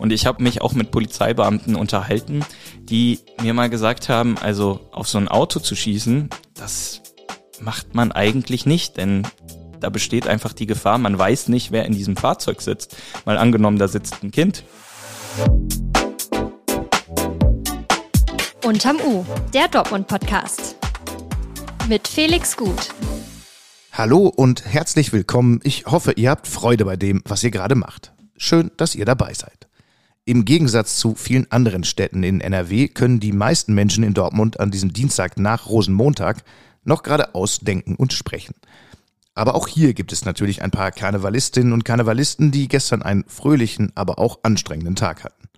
Und ich habe mich auch mit Polizeibeamten unterhalten, die mir mal gesagt haben, also auf so ein Auto zu schießen, das macht man eigentlich nicht, denn da besteht einfach die Gefahr, man weiß nicht, wer in diesem Fahrzeug sitzt. Mal angenommen, da sitzt ein Kind. Unterm U, der Dortmund-Podcast. Mit Felix Gut. Hallo und herzlich willkommen. Ich hoffe, ihr habt Freude bei dem, was ihr gerade macht. Schön, dass ihr dabei seid. Im Gegensatz zu vielen anderen Städten in NRW können die meisten Menschen in Dortmund an diesem Dienstag nach Rosenmontag noch geradeaus denken und sprechen. Aber auch hier gibt es natürlich ein paar Karnevalistinnen und Karnevalisten, die gestern einen fröhlichen, aber auch anstrengenden Tag hatten.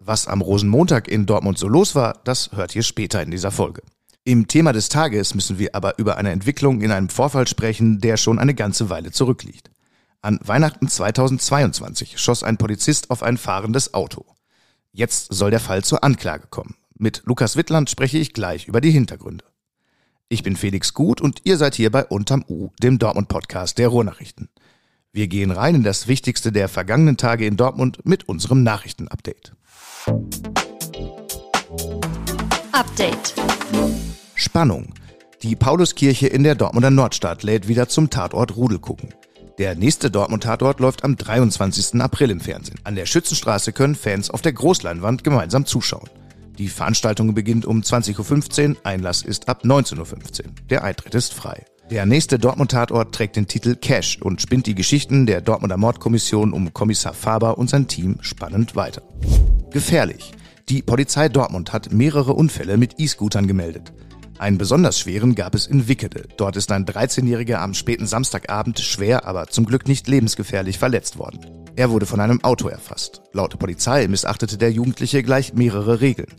Was am Rosenmontag in Dortmund so los war, das hört ihr später in dieser Folge. Im Thema des Tages müssen wir aber über eine Entwicklung in einem Vorfall sprechen, der schon eine ganze Weile zurückliegt. An Weihnachten 2022 schoss ein Polizist auf ein fahrendes Auto. Jetzt soll der Fall zur Anklage kommen. Mit Lukas Wittland spreche ich gleich über die Hintergründe. Ich bin Felix Gut und ihr seid hier bei Unterm U, dem Dortmund-Podcast der Ruhrnachrichten. Wir gehen rein in das Wichtigste der vergangenen Tage in Dortmund mit unserem Nachrichtenupdate. Update. Spannung. Die Pauluskirche in der Dortmunder Nordstadt lädt wieder zum Tatort Rudel gucken. Der nächste Dortmund-Tatort läuft am 23. April im Fernsehen. An der Schützenstraße können Fans auf der Großleinwand gemeinsam zuschauen. Die Veranstaltung beginnt um 20.15 Uhr, Einlass ist ab 19.15 Uhr. Der Eintritt ist frei. Der nächste Dortmund-Tatort trägt den Titel Cash und spinnt die Geschichten der Dortmunder Mordkommission um Kommissar Faber und sein Team spannend weiter. Gefährlich. Die Polizei Dortmund hat mehrere Unfälle mit E-Scootern gemeldet. Einen besonders schweren gab es in Wickede. Dort ist ein 13-Jähriger am späten Samstagabend schwer, aber zum Glück nicht lebensgefährlich verletzt worden. Er wurde von einem Auto erfasst. Laut Polizei missachtete der Jugendliche gleich mehrere Regeln.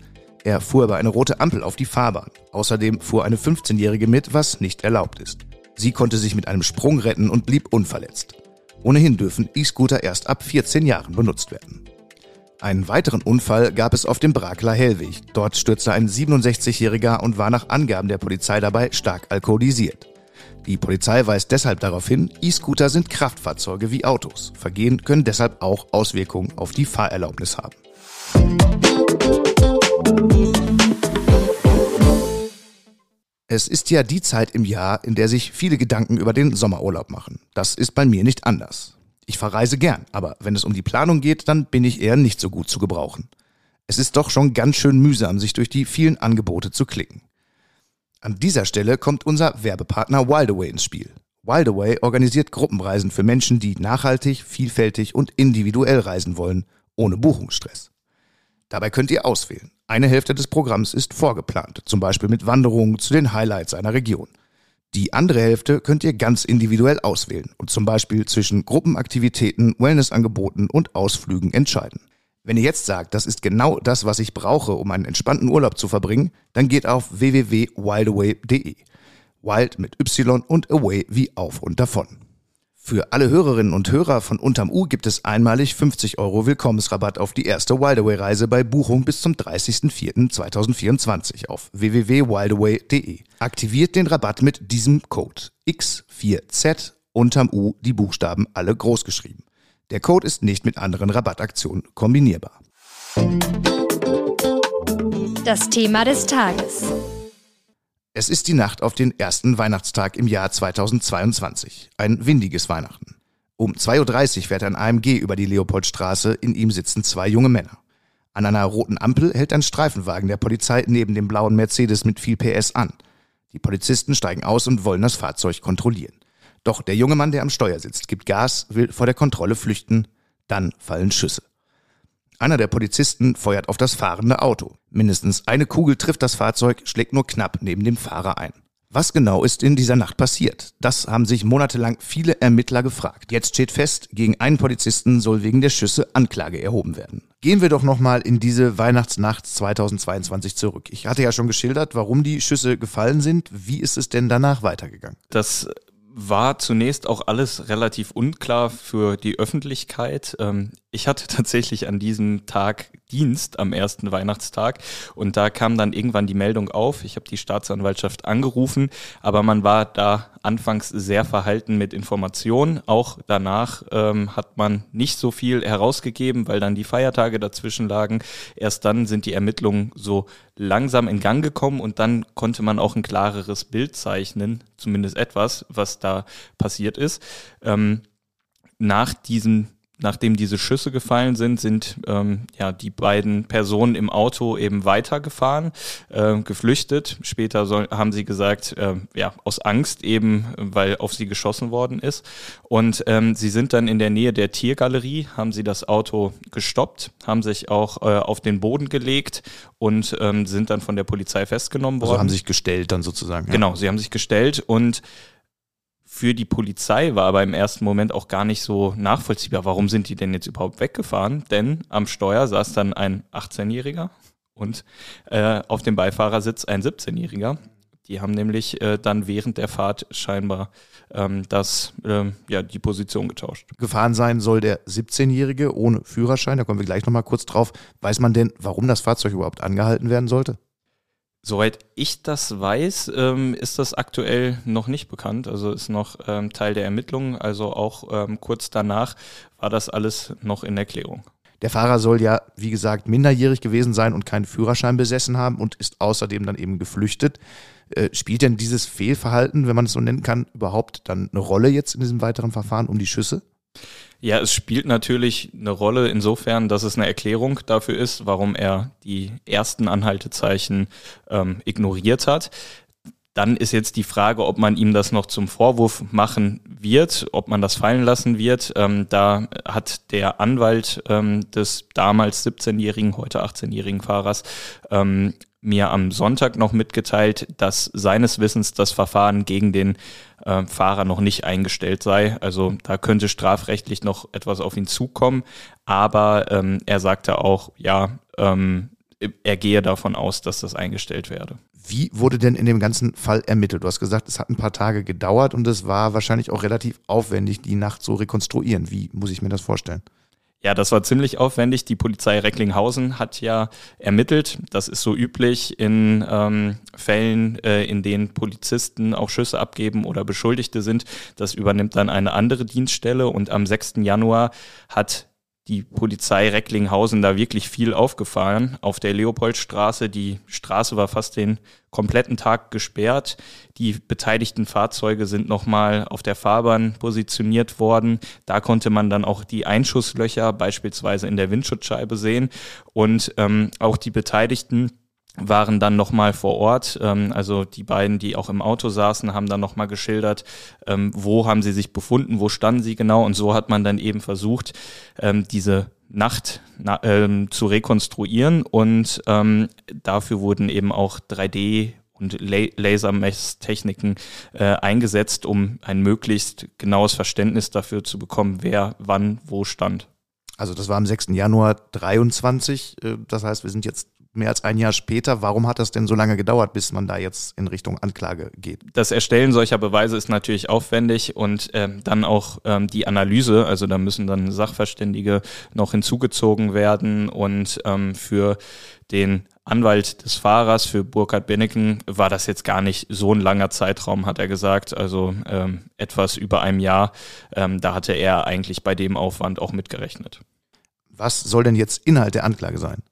Er fuhr über eine rote Ampel auf die Fahrbahn. Außerdem fuhr eine 15-Jährige mit, was nicht erlaubt ist. Sie konnte sich mit einem Sprung retten und blieb unverletzt. Ohnehin dürfen E-Scooter erst ab 14 Jahren benutzt werden. Einen weiteren Unfall gab es auf dem Brakler Hellweg. Dort stürzte ein 67-Jähriger und war nach Angaben der Polizei dabei stark alkoholisiert. Die Polizei weist deshalb darauf hin, E-Scooter sind Kraftfahrzeuge wie Autos. Vergehen können deshalb auch Auswirkungen auf die Fahrerlaubnis haben. Es ist ja die Zeit im Jahr, in der sich viele Gedanken über den Sommerurlaub machen. Das ist bei mir nicht anders. Ich verreise gern, aber wenn es um die Planung geht, dann bin ich eher nicht so gut zu gebrauchen. Es ist doch schon ganz schön mühsam, sich durch die vielen Angebote zu klicken. An dieser Stelle kommt unser Werbepartner Wildaway ins Spiel. Wildaway organisiert Gruppenreisen für Menschen, die nachhaltig, vielfältig und individuell reisen wollen, ohne Buchungsstress. Dabei könnt ihr auswählen. Eine Hälfte des Programms ist vorgeplant, zum Beispiel mit Wanderungen zu den Highlights einer Region. Die andere Hälfte könnt ihr ganz individuell auswählen und zum Beispiel zwischen Gruppenaktivitäten, Wellnessangeboten und Ausflügen entscheiden. Wenn ihr jetzt sagt, das ist genau das, was ich brauche, um einen entspannten Urlaub zu verbringen, dann geht auf www.wildaway.de. Wild mit Y und Away wie auf und davon. Für alle Hörerinnen und Hörer von Unterm U gibt es einmalig 50 Euro Willkommensrabatt auf die erste Wildaway-Reise bei Buchung bis zum 30.04.2024 auf www.wildaway.de. Aktiviert den Rabatt mit diesem Code X4Z unterm U die Buchstaben alle groß geschrieben. Der Code ist nicht mit anderen Rabattaktionen kombinierbar. Das Thema des Tages. Es ist die Nacht auf den ersten Weihnachtstag im Jahr 2022. Ein windiges Weihnachten. Um 2.30 Uhr fährt ein AMG über die Leopoldstraße, in ihm sitzen zwei junge Männer. An einer roten Ampel hält ein Streifenwagen der Polizei neben dem blauen Mercedes mit viel PS an. Die Polizisten steigen aus und wollen das Fahrzeug kontrollieren. Doch der junge Mann, der am Steuer sitzt, gibt Gas, will vor der Kontrolle flüchten, dann fallen Schüsse. Einer der Polizisten feuert auf das fahrende Auto. Mindestens eine Kugel trifft das Fahrzeug, schlägt nur knapp neben dem Fahrer ein. Was genau ist in dieser Nacht passiert? Das haben sich monatelang viele Ermittler gefragt. Jetzt steht fest, gegen einen Polizisten soll wegen der Schüsse Anklage erhoben werden. Gehen wir doch nochmal in diese Weihnachtsnacht 2022 zurück. Ich hatte ja schon geschildert, warum die Schüsse gefallen sind. Wie ist es denn danach weitergegangen? Das war zunächst auch alles relativ unklar für die Öffentlichkeit. Ähm, ich hatte tatsächlich an diesem Tag Dienst am ersten Weihnachtstag und da kam dann irgendwann die Meldung auf. Ich habe die Staatsanwaltschaft angerufen, aber man war da anfangs sehr verhalten mit Informationen. Auch danach ähm, hat man nicht so viel herausgegeben, weil dann die Feiertage dazwischen lagen. Erst dann sind die Ermittlungen so langsam in Gang gekommen und dann konnte man auch ein klareres Bild zeichnen, zumindest etwas, was da passiert ist. Ähm, nach diesem nachdem diese Schüsse gefallen sind, sind ähm, ja die beiden Personen im Auto eben weitergefahren, äh, geflüchtet. Später soll, haben sie gesagt, äh, ja aus Angst eben, weil auf sie geschossen worden ist. Und ähm, sie sind dann in der Nähe der Tiergalerie, haben sie das Auto gestoppt, haben sich auch äh, auf den Boden gelegt und ähm, sind dann von der Polizei festgenommen worden. Also haben sich gestellt dann sozusagen. Ja. Genau, sie haben sich gestellt und für die Polizei war aber im ersten Moment auch gar nicht so nachvollziehbar, warum sind die denn jetzt überhaupt weggefahren? Denn am Steuer saß dann ein 18-Jähriger und äh, auf dem Beifahrersitz ein 17-Jähriger. Die haben nämlich äh, dann während der Fahrt scheinbar ähm, das, äh, ja, die Position getauscht. Gefahren sein soll der 17-Jährige ohne Führerschein, da kommen wir gleich nochmal kurz drauf. Weiß man denn, warum das Fahrzeug überhaupt angehalten werden sollte? Soweit ich das weiß, ähm, ist das aktuell noch nicht bekannt. Also ist noch ähm, Teil der Ermittlungen. Also auch ähm, kurz danach war das alles noch in Erklärung. Der Fahrer soll ja, wie gesagt, minderjährig gewesen sein und keinen Führerschein besessen haben und ist außerdem dann eben geflüchtet. Äh, spielt denn dieses Fehlverhalten, wenn man es so nennen kann, überhaupt dann eine Rolle jetzt in diesem weiteren Verfahren um die Schüsse? Ja, es spielt natürlich eine Rolle insofern, dass es eine Erklärung dafür ist, warum er die ersten Anhaltezeichen ähm, ignoriert hat. Dann ist jetzt die Frage, ob man ihm das noch zum Vorwurf machen wird, ob man das fallen lassen wird. Ähm, da hat der Anwalt ähm, des damals 17-jährigen, heute 18-jährigen Fahrers ähm, mir am Sonntag noch mitgeteilt, dass seines Wissens das Verfahren gegen den äh, Fahrer noch nicht eingestellt sei. Also da könnte strafrechtlich noch etwas auf ihn zukommen. Aber ähm, er sagte auch, ja, ähm, er gehe davon aus, dass das eingestellt werde. Wie wurde denn in dem ganzen Fall ermittelt? Du hast gesagt, es hat ein paar Tage gedauert und es war wahrscheinlich auch relativ aufwendig, die Nacht zu rekonstruieren. Wie muss ich mir das vorstellen? Ja, das war ziemlich aufwendig. Die Polizei Recklinghausen hat ja ermittelt. Das ist so üblich in ähm, Fällen, äh, in denen Polizisten auch Schüsse abgeben oder Beschuldigte sind. Das übernimmt dann eine andere Dienststelle. Und am 6. Januar hat die Polizei Recklinghausen da wirklich viel aufgefahren. Auf der Leopoldstraße, die Straße war fast den kompletten Tag gesperrt. Die beteiligten Fahrzeuge sind nochmal auf der Fahrbahn positioniert worden. Da konnte man dann auch die Einschusslöcher beispielsweise in der Windschutzscheibe sehen. Und ähm, auch die Beteiligten waren dann nochmal vor Ort. Ähm, also die beiden, die auch im Auto saßen, haben dann nochmal geschildert, ähm, wo haben sie sich befunden, wo standen sie genau. Und so hat man dann eben versucht, ähm, diese Nacht na, zu rekonstruieren. Und dafür wurden eben auch 3D und Lasermesstechniken äh, eingesetzt, um ein möglichst genaues Verständnis dafür zu bekommen, wer wann wo stand. Also das war am 6. Januar 23. Äh, das heißt, wir sind jetzt mehr als ein Jahr später. Warum hat das denn so lange gedauert, bis man da jetzt in Richtung Anklage geht? Das Erstellen solcher Beweise ist natürlich aufwendig und ähm, dann auch ähm, die Analyse. Also da müssen dann Sachverständige noch hinzugezogen werden und ähm, für den Anwalt des Fahrers für Burkhard Benneken war das jetzt gar nicht so ein langer Zeitraum, hat er gesagt. Also ähm, etwas über einem Jahr. Ähm, da hatte er eigentlich bei dem Aufwand auch mitgerechnet. Was soll denn jetzt Inhalt der Anklage sein?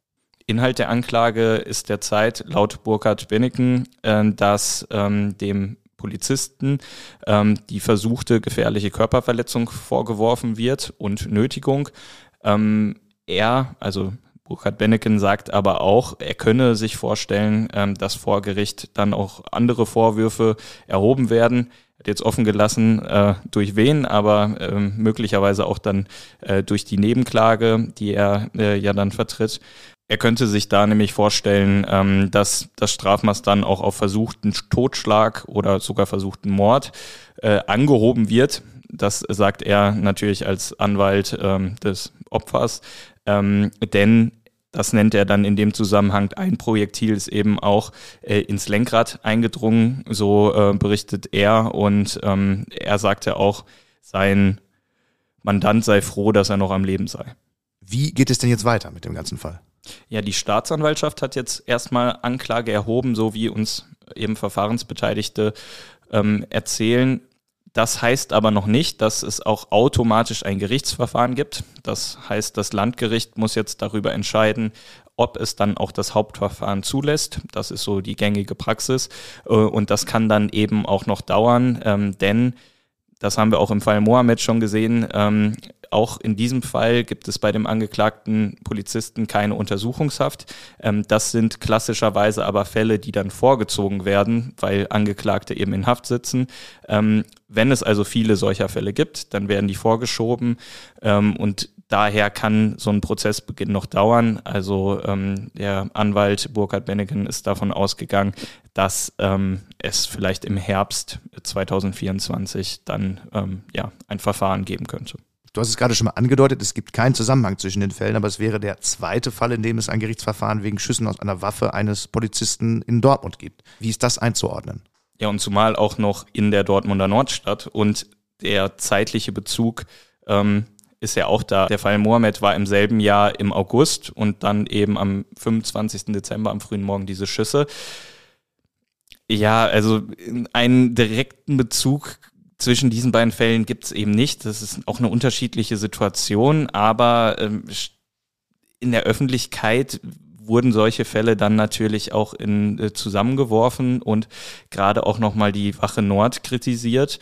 Inhalt der Anklage ist derzeit laut Burkhard Benneken, äh, dass ähm, dem Polizisten ähm, die versuchte gefährliche Körperverletzung vorgeworfen wird und Nötigung. Ähm, er, also Burkhard Benneken sagt aber auch, er könne sich vorstellen, ähm, dass vor Gericht dann auch andere Vorwürfe erhoben werden. Er hat jetzt offen gelassen, äh, durch wen, aber äh, möglicherweise auch dann äh, durch die Nebenklage, die er äh, ja dann vertritt. Er könnte sich da nämlich vorstellen, ähm, dass das Strafmaß dann auch auf versuchten Totschlag oder sogar versuchten Mord äh, angehoben wird. Das sagt er natürlich als Anwalt ähm, des Opfers, ähm, denn das nennt er dann in dem Zusammenhang, ein Projektil ist eben auch äh, ins Lenkrad eingedrungen, so äh, berichtet er. Und ähm, er sagte auch, sein Mandant sei froh, dass er noch am Leben sei. Wie geht es denn jetzt weiter mit dem ganzen Fall? Ja, die Staatsanwaltschaft hat jetzt erstmal Anklage erhoben, so wie uns eben Verfahrensbeteiligte ähm, erzählen. Das heißt aber noch nicht, dass es auch automatisch ein Gerichtsverfahren gibt. Das heißt, das Landgericht muss jetzt darüber entscheiden, ob es dann auch das Hauptverfahren zulässt. Das ist so die gängige Praxis. Äh, und das kann dann eben auch noch dauern, ähm, denn das haben wir auch im Fall Mohammed schon gesehen. Auch in diesem Fall gibt es bei dem angeklagten Polizisten keine Untersuchungshaft. Ähm, das sind klassischerweise aber Fälle, die dann vorgezogen werden, weil Angeklagte eben in Haft sitzen. Ähm, wenn es also viele solcher Fälle gibt, dann werden die vorgeschoben ähm, und daher kann so ein Prozessbeginn noch dauern. Also der Anwalt Burkhard Benneken ist davon ausgegangen, dass es vielleicht im Herbst 2024 dann ja ein Verfahren geben könnte. Du hast es gerade schon mal angedeutet, es gibt keinen Zusammenhang zwischen den Fällen, aber es wäre der zweite Fall, in dem es ein Gerichtsverfahren wegen Schüssen aus einer Waffe eines Polizisten in Dortmund gibt. Wie ist das einzuordnen? Ja, und zumal auch noch in der Dortmunder Nordstadt und der zeitliche Bezug ähm, ist ja auch da. Der Fall Mohammed war im selben Jahr im August und dann eben am 25. Dezember am frühen Morgen diese Schüsse. Ja, also einen direkten Bezug zwischen diesen beiden Fällen gibt es eben nicht. Das ist auch eine unterschiedliche Situation, aber ähm, in der Öffentlichkeit wurden solche Fälle dann natürlich auch in, äh, zusammengeworfen und gerade auch nochmal die Wache Nord kritisiert.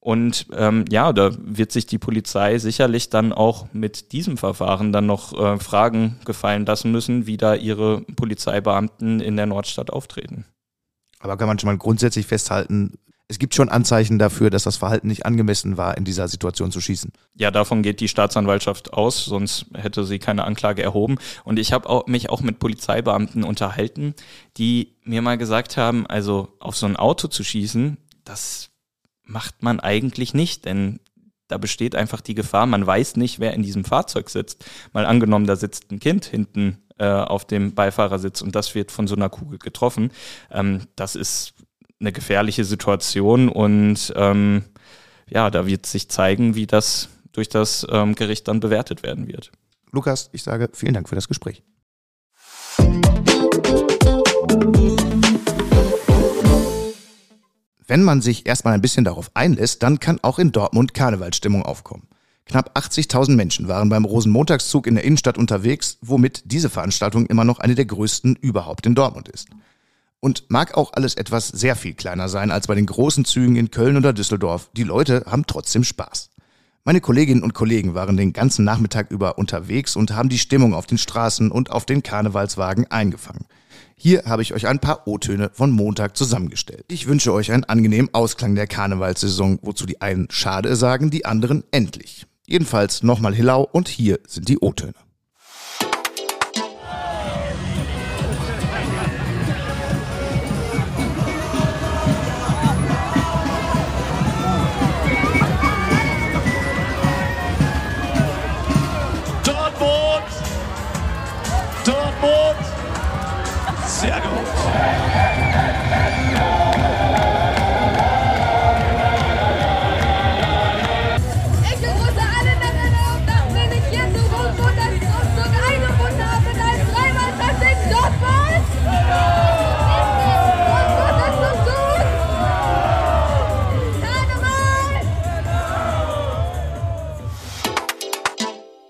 Und ähm, ja, da wird sich die Polizei sicherlich dann auch mit diesem Verfahren dann noch äh, Fragen gefallen lassen müssen, wie da ihre Polizeibeamten in der Nordstadt auftreten. Aber kann man schon mal grundsätzlich festhalten, es gibt schon Anzeichen dafür, dass das Verhalten nicht angemessen war, in dieser Situation zu schießen. Ja, davon geht die Staatsanwaltschaft aus, sonst hätte sie keine Anklage erhoben. Und ich habe mich auch mit Polizeibeamten unterhalten, die mir mal gesagt haben, also auf so ein Auto zu schießen, das macht man eigentlich nicht, denn da besteht einfach die Gefahr, man weiß nicht, wer in diesem Fahrzeug sitzt. Mal angenommen, da sitzt ein Kind hinten äh, auf dem Beifahrersitz und das wird von so einer Kugel getroffen. Ähm, das ist eine gefährliche Situation und ähm, ja, da wird sich zeigen, wie das durch das ähm, Gericht dann bewertet werden wird. Lukas, ich sage vielen Dank für das Gespräch. Wenn man sich erstmal ein bisschen darauf einlässt, dann kann auch in Dortmund Karnevalsstimmung aufkommen. Knapp 80.000 Menschen waren beim Rosenmontagszug in der Innenstadt unterwegs, womit diese Veranstaltung immer noch eine der größten überhaupt in Dortmund ist. Und mag auch alles etwas sehr viel kleiner sein als bei den großen Zügen in Köln oder Düsseldorf. Die Leute haben trotzdem Spaß. Meine Kolleginnen und Kollegen waren den ganzen Nachmittag über unterwegs und haben die Stimmung auf den Straßen und auf den Karnevalswagen eingefangen. Hier habe ich euch ein paar O-Töne von Montag zusammengestellt. Ich wünsche euch einen angenehmen Ausklang der Karnevalssaison, wozu die einen schade sagen, die anderen endlich. Jedenfalls nochmal Hillau und hier sind die O-Töne. Sehr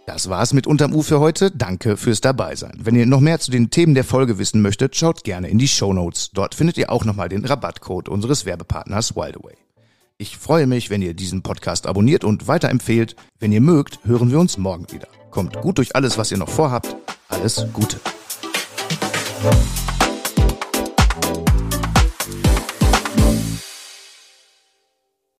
Das war's mit Unterm U für heute. Danke fürs Dabeisein. Wenn ihr noch mehr zu den Themen der Folge wissen möchtet, schaut gerne in die Show Notes. Dort findet ihr auch nochmal den Rabattcode unseres Werbepartners Wildaway. Ich freue mich, wenn ihr diesen Podcast abonniert und weiterempfehlt. Wenn ihr mögt, hören wir uns morgen wieder. Kommt gut durch alles, was ihr noch vorhabt. Alles Gute.